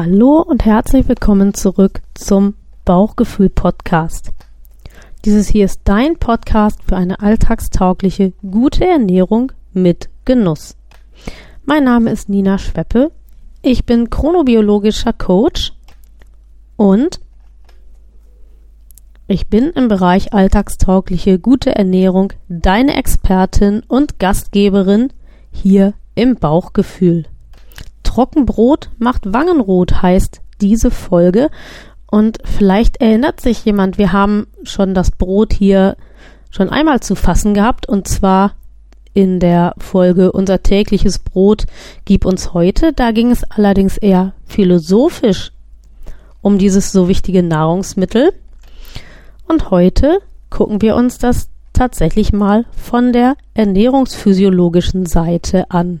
Hallo und herzlich willkommen zurück zum Bauchgefühl Podcast. Dieses hier ist dein Podcast für eine alltagstaugliche, gute Ernährung mit Genuss. Mein Name ist Nina Schweppe. Ich bin chronobiologischer Coach und ich bin im Bereich alltagstaugliche, gute Ernährung deine Expertin und Gastgeberin hier im Bauchgefühl. Trockenbrot macht Wangenrot heißt diese Folge. Und vielleicht erinnert sich jemand, wir haben schon das Brot hier schon einmal zu fassen gehabt und zwar in der Folge Unser tägliches Brot gib uns heute. Da ging es allerdings eher philosophisch um dieses so wichtige Nahrungsmittel. Und heute gucken wir uns das tatsächlich mal von der ernährungsphysiologischen Seite an.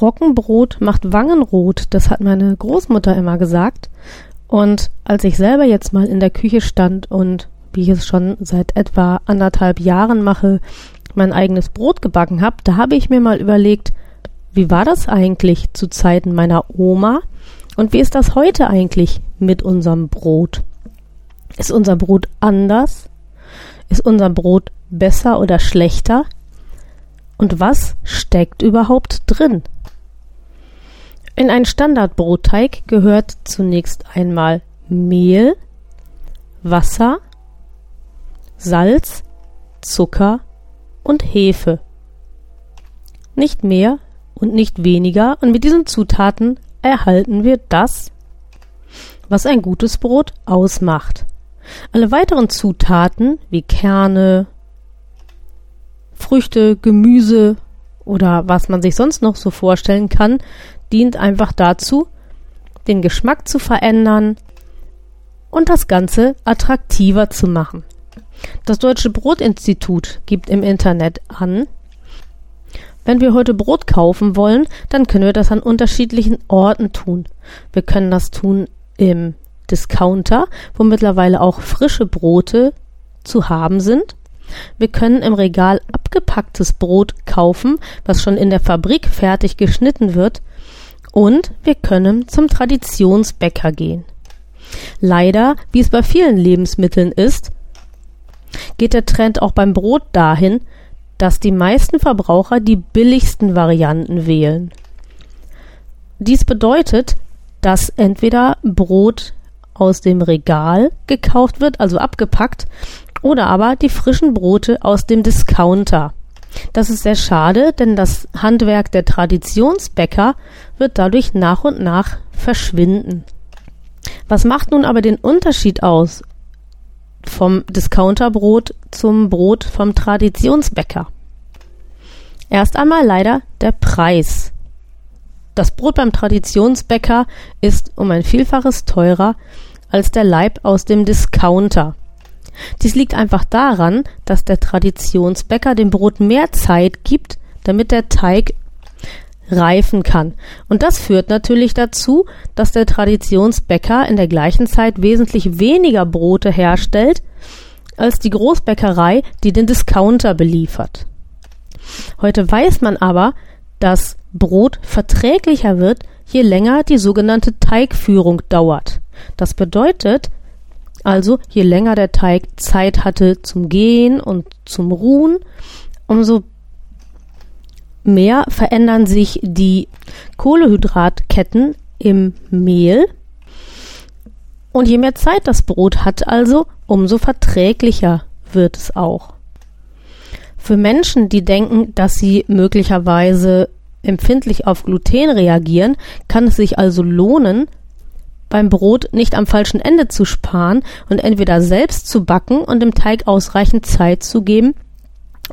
Trockenbrot macht Wangenrot, das hat meine Großmutter immer gesagt. Und als ich selber jetzt mal in der Küche stand und, wie ich es schon seit etwa anderthalb Jahren mache, mein eigenes Brot gebacken habe, da habe ich mir mal überlegt, wie war das eigentlich zu Zeiten meiner Oma und wie ist das heute eigentlich mit unserem Brot? Ist unser Brot anders? Ist unser Brot besser oder schlechter? Und was steckt überhaupt drin? In einen Standardbrotteig gehört zunächst einmal Mehl, Wasser, Salz, Zucker und Hefe. Nicht mehr und nicht weniger und mit diesen Zutaten erhalten wir das, was ein gutes Brot ausmacht. Alle weiteren Zutaten wie Kerne, Früchte, Gemüse oder was man sich sonst noch so vorstellen kann, dient einfach dazu, den Geschmack zu verändern und das Ganze attraktiver zu machen. Das Deutsche Brotinstitut gibt im Internet an, wenn wir heute Brot kaufen wollen, dann können wir das an unterschiedlichen Orten tun. Wir können das tun im Discounter, wo mittlerweile auch frische Brote zu haben sind. Wir können im Regal abgepacktes Brot kaufen, was schon in der Fabrik fertig geschnitten wird und wir können zum Traditionsbäcker gehen. Leider, wie es bei vielen Lebensmitteln ist, geht der Trend auch beim Brot dahin, dass die meisten Verbraucher die billigsten Varianten wählen. Dies bedeutet, dass entweder Brot aus dem Regal gekauft wird, also abgepackt, oder aber die frischen Brote aus dem Discounter. Das ist sehr schade, denn das Handwerk der Traditionsbäcker wird dadurch nach und nach verschwinden. Was macht nun aber den Unterschied aus vom Discounterbrot zum Brot vom Traditionsbäcker? Erst einmal leider der Preis. Das Brot beim Traditionsbäcker ist um ein Vielfaches teurer als der Leib aus dem Discounter. Dies liegt einfach daran, dass der Traditionsbäcker dem Brot mehr Zeit gibt, damit der Teig reifen kann. Und das führt natürlich dazu, dass der Traditionsbäcker in der gleichen Zeit wesentlich weniger Brote herstellt als die Großbäckerei, die den Discounter beliefert. Heute weiß man aber, dass Brot verträglicher wird, je länger die sogenannte Teigführung dauert. Das bedeutet, also je länger der Teig Zeit hatte zum Gehen und zum Ruhen, umso mehr verändern sich die Kohlehydratketten im Mehl. Und je mehr Zeit das Brot hat also, umso verträglicher wird es auch. Für Menschen, die denken, dass sie möglicherweise empfindlich auf Gluten reagieren, kann es sich also lohnen, beim Brot nicht am falschen Ende zu sparen und entweder selbst zu backen und dem Teig ausreichend Zeit zu geben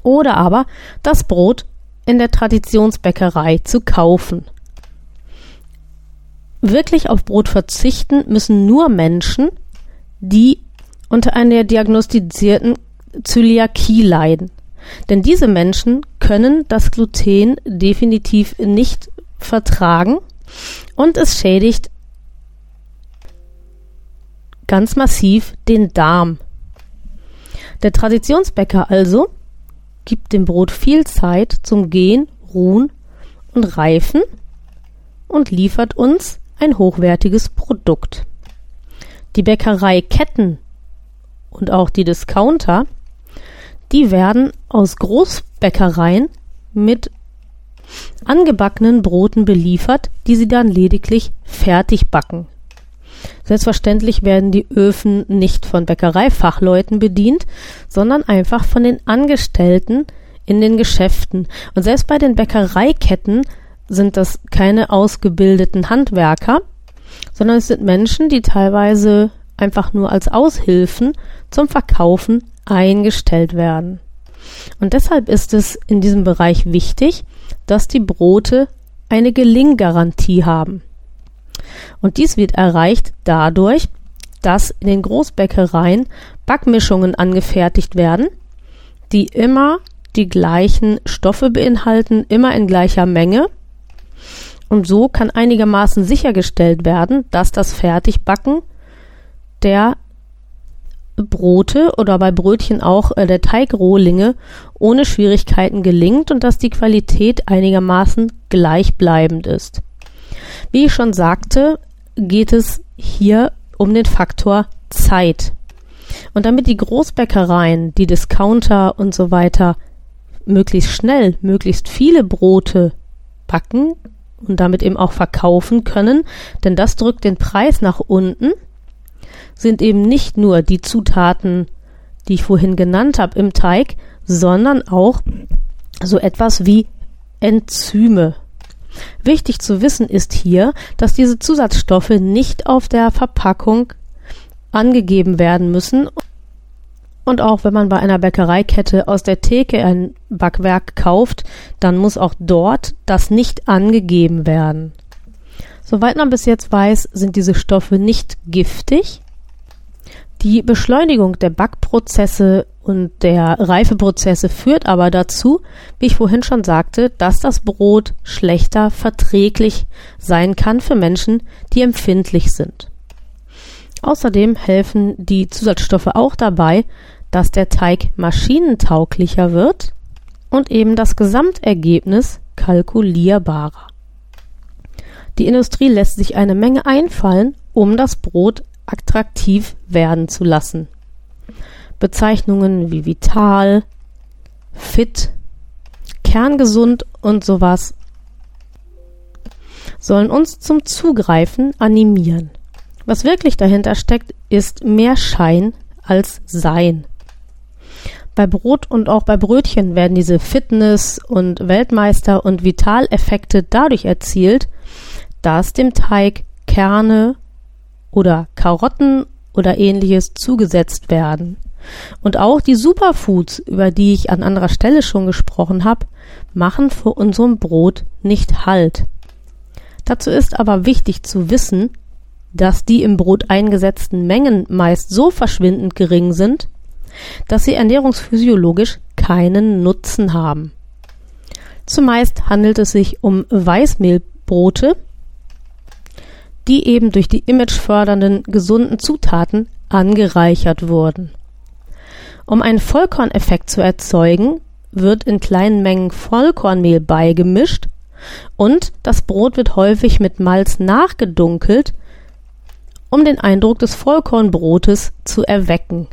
oder aber das Brot in der Traditionsbäckerei zu kaufen. Wirklich auf Brot verzichten müssen nur Menschen, die unter einer diagnostizierten Zöliakie leiden. Denn diese Menschen können das Gluten definitiv nicht vertragen und es schädigt ganz massiv den Darm. Der Traditionsbäcker also gibt dem Brot viel Zeit zum Gehen, Ruhen und Reifen und liefert uns ein hochwertiges Produkt. Die Bäckereiketten und auch die Discounter, die werden aus Großbäckereien mit angebackenen Broten beliefert, die sie dann lediglich fertig backen. Selbstverständlich werden die Öfen nicht von Bäckereifachleuten bedient, sondern einfach von den Angestellten in den Geschäften. Und selbst bei den Bäckereiketten sind das keine ausgebildeten Handwerker, sondern es sind Menschen, die teilweise einfach nur als Aushilfen zum Verkaufen eingestellt werden. Und deshalb ist es in diesem Bereich wichtig, dass die Brote eine Gelinggarantie haben. Und dies wird erreicht dadurch, dass in den Großbäckereien Backmischungen angefertigt werden, die immer die gleichen Stoffe beinhalten, immer in gleicher Menge. Und so kann einigermaßen sichergestellt werden, dass das Fertigbacken der Brote oder bei Brötchen auch äh, der Teigrohlinge ohne Schwierigkeiten gelingt und dass die Qualität einigermaßen gleichbleibend ist. Wie ich schon sagte, geht es hier um den Faktor Zeit. Und damit die Großbäckereien, die Discounter und so weiter möglichst schnell, möglichst viele Brote backen und damit eben auch verkaufen können, denn das drückt den Preis nach unten, sind eben nicht nur die Zutaten, die ich vorhin genannt habe im Teig, sondern auch so etwas wie Enzyme. Wichtig zu wissen ist hier, dass diese Zusatzstoffe nicht auf der Verpackung angegeben werden müssen und auch wenn man bei einer Bäckereikette aus der Theke ein Backwerk kauft, dann muss auch dort das nicht angegeben werden. Soweit man bis jetzt weiß, sind diese Stoffe nicht giftig die Beschleunigung der Backprozesse und der Reifeprozesse führt aber dazu, wie ich vorhin schon sagte, dass das Brot schlechter verträglich sein kann für Menschen, die empfindlich sind. Außerdem helfen die Zusatzstoffe auch dabei, dass der Teig maschinentauglicher wird und eben das Gesamtergebnis kalkulierbarer. Die Industrie lässt sich eine Menge einfallen, um das Brot attraktiv werden zu lassen. Bezeichnungen wie vital, fit, kerngesund und sowas sollen uns zum Zugreifen animieren. Was wirklich dahinter steckt, ist mehr Schein als Sein. Bei Brot und auch bei Brötchen werden diese Fitness- und Weltmeister- und Vitaleffekte dadurch erzielt, dass dem Teig Kerne oder Karotten oder ähnliches zugesetzt werden. Und auch die Superfoods, über die ich an anderer Stelle schon gesprochen habe, machen vor unserem Brot nicht Halt. Dazu ist aber wichtig zu wissen, dass die im Brot eingesetzten Mengen meist so verschwindend gering sind, dass sie ernährungsphysiologisch keinen Nutzen haben. Zumeist handelt es sich um Weißmehlbrote, die eben durch die imagefördernden gesunden Zutaten angereichert wurden. Um einen Vollkorneffekt zu erzeugen, wird in kleinen Mengen Vollkornmehl beigemischt und das Brot wird häufig mit Malz nachgedunkelt, um den Eindruck des Vollkornbrotes zu erwecken.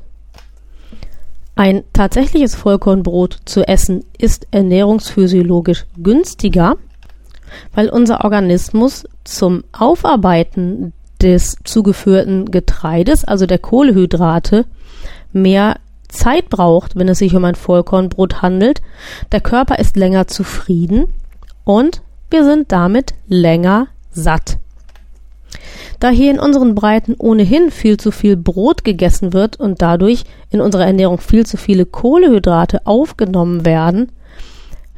Ein tatsächliches Vollkornbrot zu essen ist ernährungsphysiologisch günstiger, weil unser Organismus zum Aufarbeiten des zugeführten Getreides, also der Kohlehydrate, mehr Zeit braucht, wenn es sich um ein Vollkornbrot handelt. Der Körper ist länger zufrieden und wir sind damit länger satt. Da hier in unseren Breiten ohnehin viel zu viel Brot gegessen wird und dadurch in unserer Ernährung viel zu viele Kohlehydrate aufgenommen werden,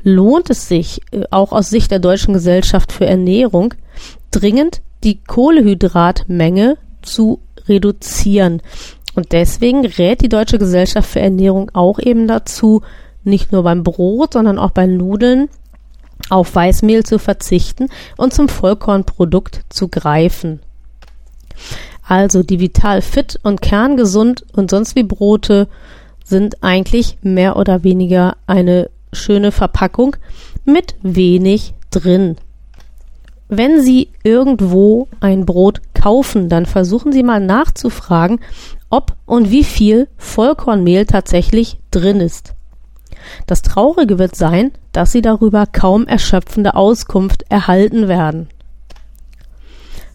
lohnt es sich, äh, auch aus Sicht der Deutschen Gesellschaft für Ernährung, dringend die Kohlehydratmenge zu reduzieren. Und deswegen rät die Deutsche Gesellschaft für Ernährung auch eben dazu, nicht nur beim Brot, sondern auch bei Nudeln auf Weißmehl zu verzichten und zum Vollkornprodukt zu greifen. Also die Vital Fit und kerngesund und sonst wie Brote sind eigentlich mehr oder weniger eine schöne Verpackung mit wenig drin. Wenn Sie irgendwo ein Brot kaufen, dann versuchen Sie mal nachzufragen, ob und wie viel Vollkornmehl tatsächlich drin ist. Das Traurige wird sein, dass Sie darüber kaum erschöpfende Auskunft erhalten werden.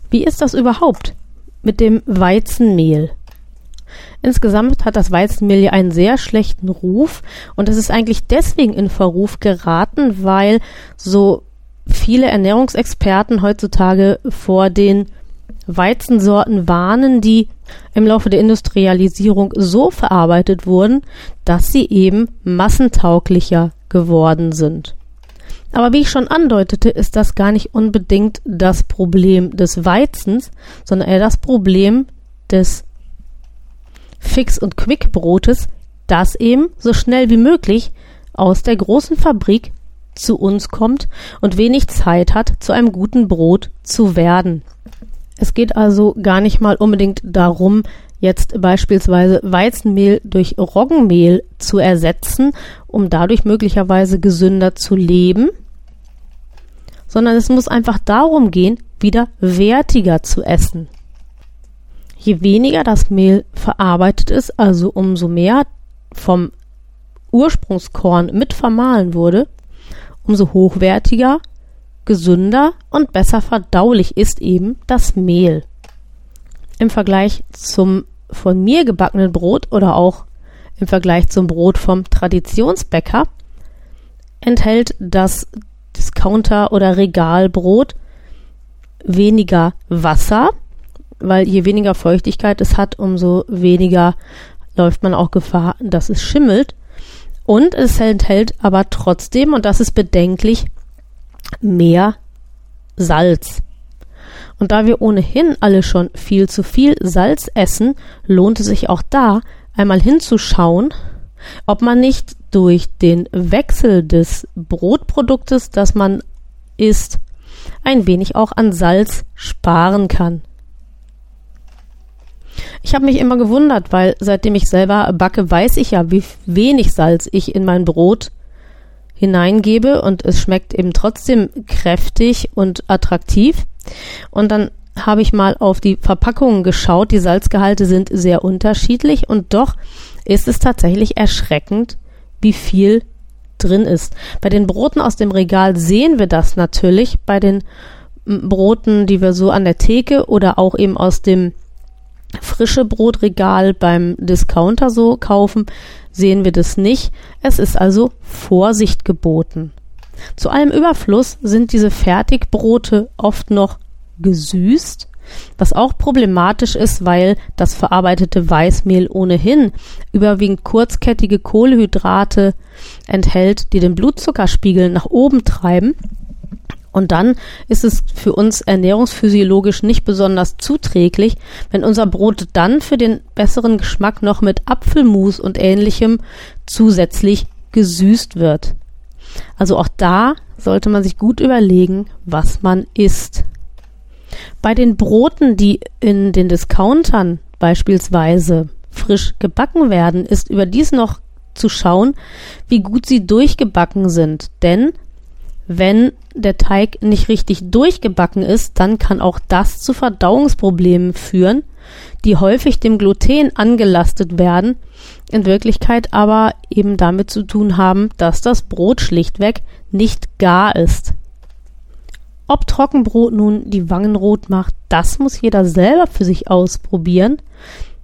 Wie ist das überhaupt mit dem Weizenmehl? Insgesamt hat das Weizenmehl ja einen sehr schlechten Ruf und es ist eigentlich deswegen in Verruf geraten, weil so viele Ernährungsexperten heutzutage vor den Weizensorten warnen, die im Laufe der Industrialisierung so verarbeitet wurden, dass sie eben massentauglicher geworden sind. Aber wie ich schon andeutete, ist das gar nicht unbedingt das Problem des Weizens, sondern eher das Problem des Fix- und Quickbrotes, das eben so schnell wie möglich aus der großen Fabrik zu uns kommt und wenig Zeit hat, zu einem guten Brot zu werden. Es geht also gar nicht mal unbedingt darum, jetzt beispielsweise Weizenmehl durch Roggenmehl zu ersetzen, um dadurch möglicherweise gesünder zu leben, sondern es muss einfach darum gehen, wieder wertiger zu essen. Je weniger das Mehl verarbeitet ist, also umso mehr vom Ursprungskorn mit vermahlen wurde, umso hochwertiger gesünder und besser verdaulich ist eben das Mehl. Im Vergleich zum von mir gebackenen Brot oder auch im Vergleich zum Brot vom Traditionsbäcker enthält das Discounter- oder Regalbrot weniger Wasser, weil je weniger Feuchtigkeit es hat, umso weniger läuft man auch Gefahr, dass es schimmelt. Und es enthält aber trotzdem, und das ist bedenklich, mehr Salz. Und da wir ohnehin alle schon viel zu viel Salz essen, lohnt es sich auch da einmal hinzuschauen, ob man nicht durch den Wechsel des Brotproduktes, das man isst, ein wenig auch an Salz sparen kann. Ich habe mich immer gewundert, weil seitdem ich selber backe, weiß ich ja, wie wenig Salz ich in mein Brot hineingebe und es schmeckt eben trotzdem kräftig und attraktiv. Und dann habe ich mal auf die Verpackungen geschaut. Die Salzgehalte sind sehr unterschiedlich und doch ist es tatsächlich erschreckend, wie viel drin ist. Bei den Broten aus dem Regal sehen wir das natürlich. Bei den Broten, die wir so an der Theke oder auch eben aus dem frische Brotregal beim Discounter so kaufen, sehen wir das nicht. Es ist also Vorsicht geboten. Zu allem Überfluss sind diese Fertigbrote oft noch gesüßt, was auch problematisch ist, weil das verarbeitete Weißmehl ohnehin überwiegend kurzkettige Kohlenhydrate enthält, die den Blutzuckerspiegel nach oben treiben und dann ist es für uns ernährungsphysiologisch nicht besonders zuträglich, wenn unser Brot dann für den besseren Geschmack noch mit Apfelmus und ähnlichem zusätzlich gesüßt wird. Also auch da sollte man sich gut überlegen, was man isst. Bei den Broten, die in den Discountern beispielsweise frisch gebacken werden, ist überdies noch zu schauen, wie gut sie durchgebacken sind. Denn wenn der Teig nicht richtig durchgebacken ist, dann kann auch das zu Verdauungsproblemen führen, die häufig dem Gluten angelastet werden, in Wirklichkeit aber eben damit zu tun haben, dass das Brot schlichtweg nicht gar ist. Ob Trockenbrot nun die Wangen rot macht, das muss jeder selber für sich ausprobieren.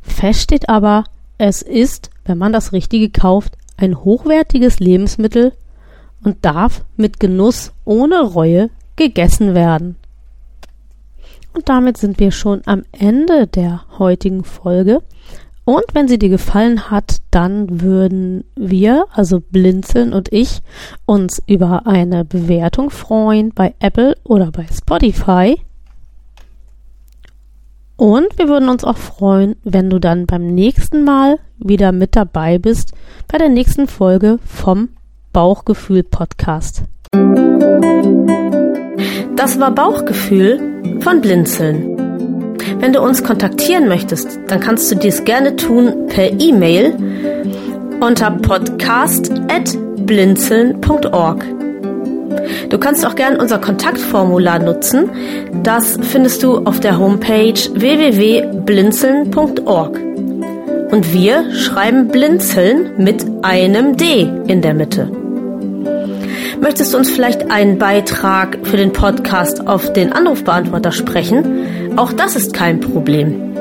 Fest steht aber, es ist, wenn man das Richtige kauft, ein hochwertiges Lebensmittel und darf mit Genuss ohne Reue gegessen werden. Und damit sind wir schon am Ende der heutigen Folge. Und wenn sie dir gefallen hat, dann würden wir, also Blinzeln und ich, uns über eine Bewertung freuen bei Apple oder bei Spotify. Und wir würden uns auch freuen, wenn du dann beim nächsten Mal wieder mit dabei bist bei der nächsten Folge vom Bauchgefühl Podcast. Das war Bauchgefühl von Blinzeln. Wenn du uns kontaktieren möchtest, dann kannst du dies gerne tun per E-Mail unter podcast.blinzeln.org. Du kannst auch gerne unser Kontaktformular nutzen. Das findest du auf der Homepage www.blinzeln.org. Und wir schreiben Blinzeln mit einem D in der Mitte. Möchtest du uns vielleicht einen Beitrag für den Podcast auf den Anrufbeantworter sprechen? Auch das ist kein Problem.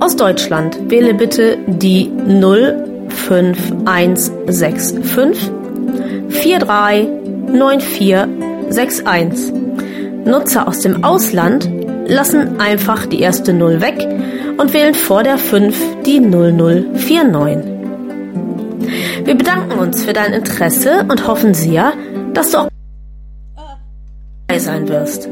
Aus Deutschland wähle bitte die 05165 439461. Nutzer aus dem Ausland lassen einfach die erste 0 weg und wählen vor der 5 die 0049. Wir bedanken uns für dein Interesse und hoffen sehr, dass du auch dabei sein wirst.